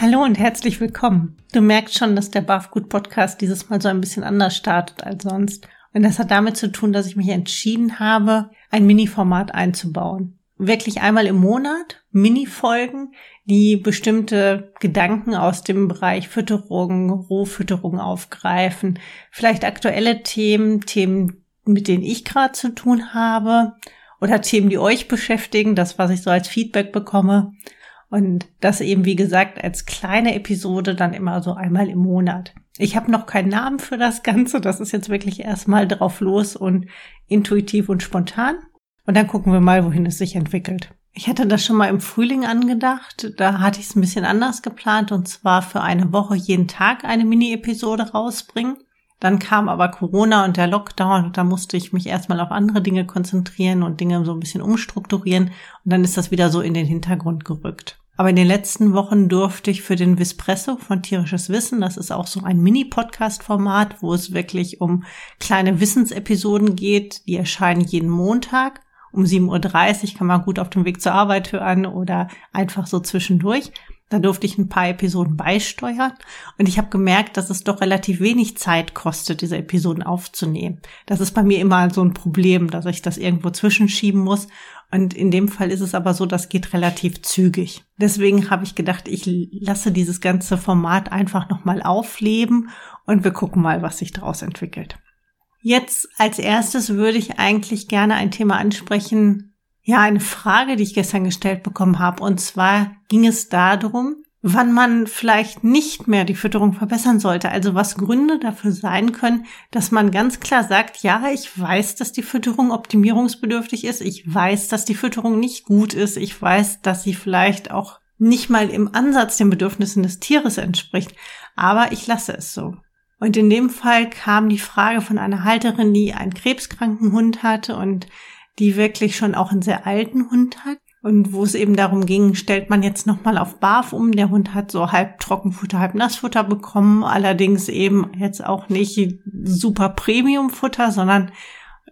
Hallo und herzlich willkommen. Du merkst schon, dass der Barfgut Podcast dieses Mal so ein bisschen anders startet als sonst. Und das hat damit zu tun, dass ich mich entschieden habe, ein Mini-Format einzubauen. Wirklich einmal im Monat Mini-Folgen, die bestimmte Gedanken aus dem Bereich Fütterung, Rohfütterung aufgreifen. Vielleicht aktuelle Themen, Themen, mit denen ich gerade zu tun habe oder Themen, die euch beschäftigen, das, was ich so als Feedback bekomme. Und das eben, wie gesagt, als kleine Episode dann immer so einmal im Monat. Ich habe noch keinen Namen für das Ganze. Das ist jetzt wirklich erstmal drauf los und intuitiv und spontan. Und dann gucken wir mal, wohin es sich entwickelt. Ich hatte das schon mal im Frühling angedacht. Da hatte ich es ein bisschen anders geplant und zwar für eine Woche jeden Tag eine Mini-Episode rausbringen. Dann kam aber Corona und der Lockdown und da musste ich mich erstmal auf andere Dinge konzentrieren und Dinge so ein bisschen umstrukturieren und dann ist das wieder so in den Hintergrund gerückt. Aber in den letzten Wochen durfte ich für den Vispresso von Tierisches Wissen, das ist auch so ein Mini-Podcast-Format, wo es wirklich um kleine Wissensepisoden geht, die erscheinen jeden Montag. Um 7.30 Uhr kann man gut auf dem Weg zur Arbeit hören oder einfach so zwischendurch. Da durfte ich ein paar Episoden beisteuern und ich habe gemerkt, dass es doch relativ wenig Zeit kostet, diese Episoden aufzunehmen. Das ist bei mir immer so ein Problem, dass ich das irgendwo zwischenschieben muss. Und in dem Fall ist es aber so, das geht relativ zügig. Deswegen habe ich gedacht, ich lasse dieses ganze Format einfach nochmal aufleben und wir gucken mal, was sich daraus entwickelt. Jetzt als erstes würde ich eigentlich gerne ein Thema ansprechen, ja, eine Frage, die ich gestern gestellt bekommen habe. Und zwar ging es darum, wann man vielleicht nicht mehr die Fütterung verbessern sollte. Also was Gründe dafür sein können, dass man ganz klar sagt, ja, ich weiß, dass die Fütterung optimierungsbedürftig ist. Ich weiß, dass die Fütterung nicht gut ist. Ich weiß, dass sie vielleicht auch nicht mal im Ansatz den Bedürfnissen des Tieres entspricht. Aber ich lasse es so. Und in dem Fall kam die Frage von einer Halterin, die einen krebskranken Hund hatte und die wirklich schon auch einen sehr alten Hund hat. Und wo es eben darum ging, stellt man jetzt nochmal auf Barf um. Der Hund hat so halb Trockenfutter, halb Nassfutter bekommen. Allerdings eben jetzt auch nicht super Premiumfutter, sondern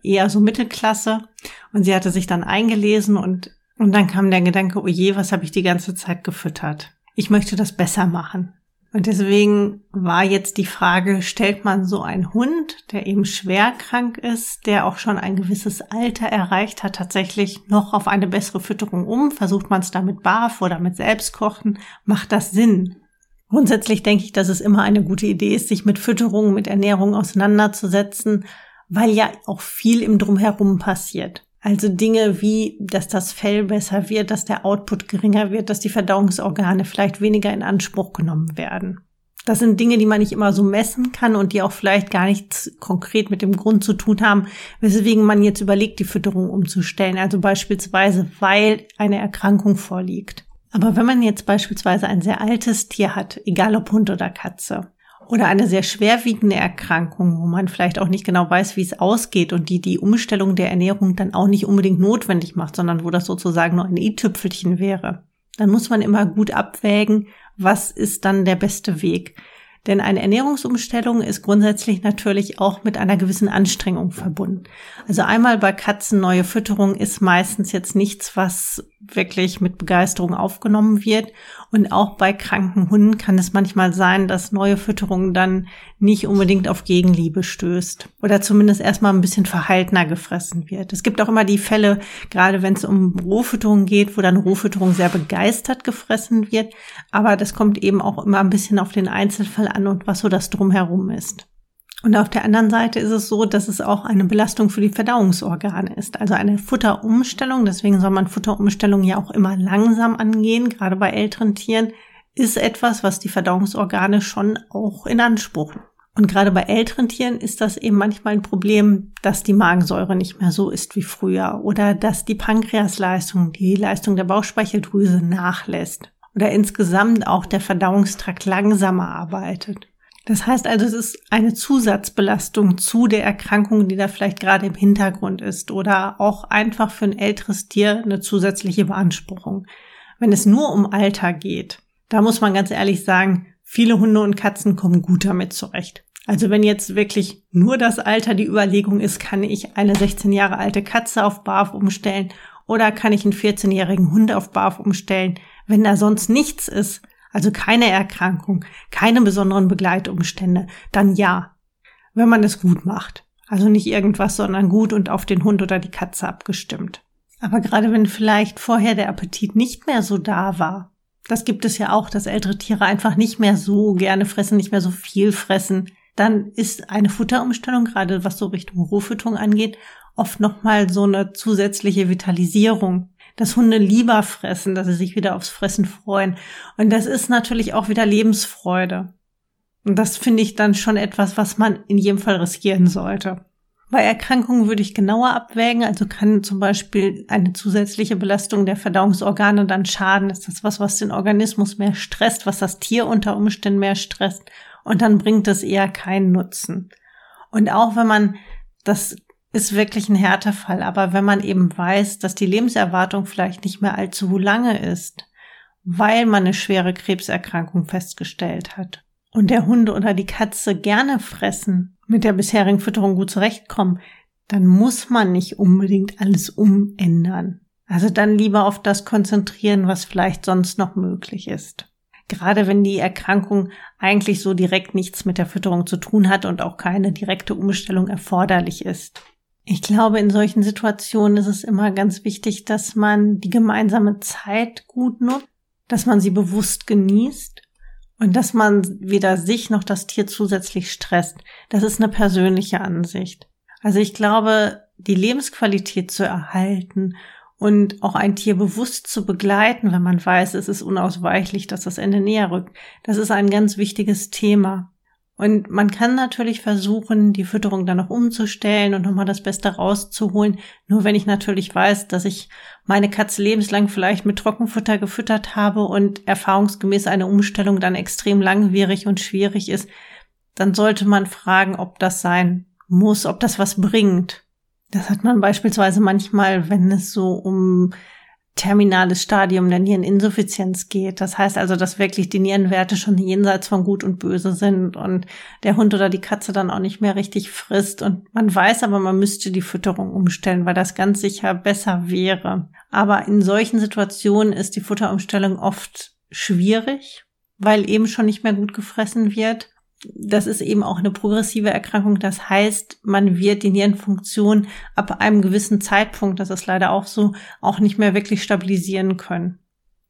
eher so Mittelklasse. Und sie hatte sich dann eingelesen und, und dann kam der Gedanke, oh je, was habe ich die ganze Zeit gefüttert? Ich möchte das besser machen. Und deswegen war jetzt die Frage, stellt man so einen Hund, der eben schwer krank ist, der auch schon ein gewisses Alter erreicht hat, tatsächlich noch auf eine bessere Fütterung um? Versucht man es damit barf oder mit Selbstkochen? Macht das Sinn? Grundsätzlich denke ich, dass es immer eine gute Idee ist, sich mit Fütterung, mit Ernährung auseinanderzusetzen, weil ja auch viel im Drumherum passiert. Also Dinge wie, dass das Fell besser wird, dass der Output geringer wird, dass die Verdauungsorgane vielleicht weniger in Anspruch genommen werden. Das sind Dinge, die man nicht immer so messen kann und die auch vielleicht gar nichts konkret mit dem Grund zu tun haben, weswegen man jetzt überlegt, die Fütterung umzustellen. Also beispielsweise, weil eine Erkrankung vorliegt. Aber wenn man jetzt beispielsweise ein sehr altes Tier hat, egal ob Hund oder Katze, oder eine sehr schwerwiegende Erkrankung, wo man vielleicht auch nicht genau weiß, wie es ausgeht und die die Umstellung der Ernährung dann auch nicht unbedingt notwendig macht, sondern wo das sozusagen nur ein i-Tüpfelchen wäre, dann muss man immer gut abwägen, was ist dann der beste Weg. Denn eine Ernährungsumstellung ist grundsätzlich natürlich auch mit einer gewissen Anstrengung verbunden. Also einmal bei Katzen neue Fütterung ist meistens jetzt nichts, was wirklich mit Begeisterung aufgenommen wird. Und auch bei kranken Hunden kann es manchmal sein, dass neue Fütterung dann nicht unbedingt auf Gegenliebe stößt oder zumindest erstmal ein bisschen verhaltener gefressen wird. Es gibt auch immer die Fälle, gerade wenn es um Rohfütterung geht, wo dann Rohfütterung sehr begeistert gefressen wird. Aber das kommt eben auch immer ein bisschen auf den Einzelfall an und was so das drumherum ist. Und auf der anderen Seite ist es so, dass es auch eine Belastung für die Verdauungsorgane ist. Also eine Futterumstellung, deswegen soll man Futterumstellung ja auch immer langsam angehen, gerade bei älteren Tieren, ist etwas, was die Verdauungsorgane schon auch in Anspruch. Und gerade bei älteren Tieren ist das eben manchmal ein Problem, dass die Magensäure nicht mehr so ist wie früher oder dass die Pankreasleistung, die Leistung der Bauchspeicheldrüse nachlässt oder insgesamt auch der Verdauungstrakt langsamer arbeitet. Das heißt also, es ist eine Zusatzbelastung zu der Erkrankung, die da vielleicht gerade im Hintergrund ist oder auch einfach für ein älteres Tier eine zusätzliche Beanspruchung. Wenn es nur um Alter geht, da muss man ganz ehrlich sagen, viele Hunde und Katzen kommen gut damit zurecht. Also wenn jetzt wirklich nur das Alter die Überlegung ist, kann ich eine 16 Jahre alte Katze auf Barf umstellen oder kann ich einen 14-jährigen Hund auf Barf umstellen, wenn da sonst nichts ist, also keine Erkrankung, keine besonderen Begleitumstände, dann ja, wenn man es gut macht. Also nicht irgendwas, sondern gut und auf den Hund oder die Katze abgestimmt. Aber gerade wenn vielleicht vorher der Appetit nicht mehr so da war, das gibt es ja auch, dass ältere Tiere einfach nicht mehr so gerne fressen, nicht mehr so viel fressen, dann ist eine Futterumstellung, gerade was so Richtung Rohfütterung angeht, oft nochmal so eine zusätzliche Vitalisierung. Dass Hunde lieber fressen, dass sie sich wieder aufs Fressen freuen. Und das ist natürlich auch wieder Lebensfreude. Und das finde ich dann schon etwas, was man in jedem Fall riskieren sollte. Bei Erkrankungen würde ich genauer abwägen, also kann zum Beispiel eine zusätzliche Belastung der Verdauungsorgane dann schaden. Ist das was, was den Organismus mehr stresst, was das Tier unter Umständen mehr stresst? und dann bringt es eher keinen Nutzen. Und auch wenn man, das ist wirklich ein Härtefall, aber wenn man eben weiß, dass die Lebenserwartung vielleicht nicht mehr allzu lange ist, weil man eine schwere Krebserkrankung festgestellt hat und der Hund oder die Katze gerne fressen, mit der bisherigen Fütterung gut zurechtkommen, dann muss man nicht unbedingt alles umändern. Also dann lieber auf das konzentrieren, was vielleicht sonst noch möglich ist gerade wenn die Erkrankung eigentlich so direkt nichts mit der Fütterung zu tun hat und auch keine direkte Umstellung erforderlich ist. Ich glaube, in solchen Situationen ist es immer ganz wichtig, dass man die gemeinsame Zeit gut nutzt, dass man sie bewusst genießt und dass man weder sich noch das Tier zusätzlich stresst. Das ist eine persönliche Ansicht. Also ich glaube, die Lebensqualität zu erhalten und auch ein Tier bewusst zu begleiten, wenn man weiß, es ist unausweichlich, dass das Ende näher rückt. Das ist ein ganz wichtiges Thema. Und man kann natürlich versuchen, die Fütterung dann noch umzustellen und nochmal das Beste rauszuholen. Nur wenn ich natürlich weiß, dass ich meine Katze lebenslang vielleicht mit Trockenfutter gefüttert habe und erfahrungsgemäß eine Umstellung dann extrem langwierig und schwierig ist, dann sollte man fragen, ob das sein muss, ob das was bringt. Das hat man beispielsweise manchmal, wenn es so um terminales Stadium der Niereninsuffizienz geht. Das heißt also, dass wirklich die Nierenwerte schon jenseits von Gut und Böse sind und der Hund oder die Katze dann auch nicht mehr richtig frisst. Und man weiß aber, man müsste die Fütterung umstellen, weil das ganz sicher besser wäre. Aber in solchen Situationen ist die Futterumstellung oft schwierig, weil eben schon nicht mehr gut gefressen wird das ist eben auch eine progressive Erkrankung. Das heißt, man wird die Nierenfunktion ab einem gewissen Zeitpunkt, das ist leider auch so, auch nicht mehr wirklich stabilisieren können.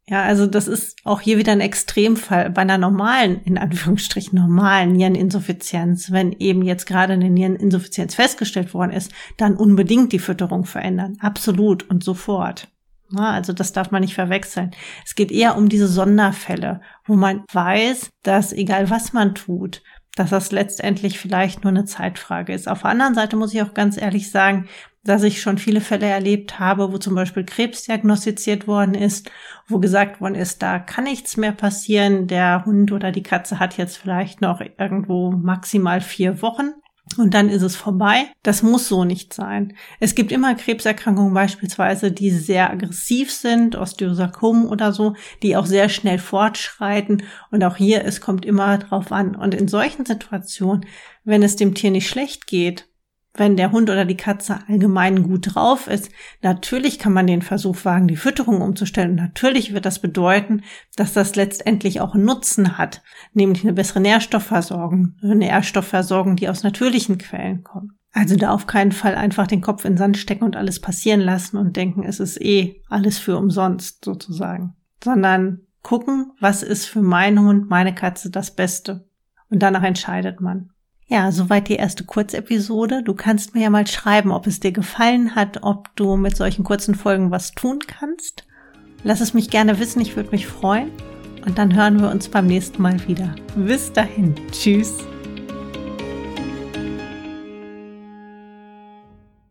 Ja, also das ist auch hier wieder ein Extremfall. Bei einer normalen, in Anführungsstrichen normalen Niereninsuffizienz, wenn eben jetzt gerade eine Niereninsuffizienz festgestellt worden ist, dann unbedingt die Fütterung verändern. Absolut und sofort. Ja, also das darf man nicht verwechseln. Es geht eher um diese Sonderfälle, wo man weiß, dass egal was man tut, dass das letztendlich vielleicht nur eine Zeitfrage ist. Auf der anderen Seite muss ich auch ganz ehrlich sagen, dass ich schon viele Fälle erlebt habe, wo zum Beispiel Krebs diagnostiziert worden ist, wo gesagt worden ist, da kann nichts mehr passieren, der Hund oder die Katze hat jetzt vielleicht noch irgendwo maximal vier Wochen und dann ist es vorbei. Das muss so nicht sein. Es gibt immer Krebserkrankungen beispielsweise, die sehr aggressiv sind, Osteosarkom oder so, die auch sehr schnell fortschreiten. Und auch hier, es kommt immer drauf an. Und in solchen Situationen, wenn es dem Tier nicht schlecht geht, wenn der Hund oder die Katze allgemein gut drauf ist, natürlich kann man den Versuch wagen, die Fütterung umzustellen. Und natürlich wird das bedeuten, dass das letztendlich auch Nutzen hat, nämlich eine bessere Nährstoffversorgung, eine Nährstoffversorgung, die aus natürlichen Quellen kommt. Also da auf keinen Fall einfach den Kopf in den Sand stecken und alles passieren lassen und denken, es ist eh alles für umsonst sozusagen, sondern gucken, was ist für meinen Hund, meine Katze das Beste. Und danach entscheidet man. Ja, soweit die erste Kurzepisode. Du kannst mir ja mal schreiben, ob es dir gefallen hat, ob du mit solchen kurzen Folgen was tun kannst. Lass es mich gerne wissen, ich würde mich freuen. Und dann hören wir uns beim nächsten Mal wieder. Bis dahin. Tschüss.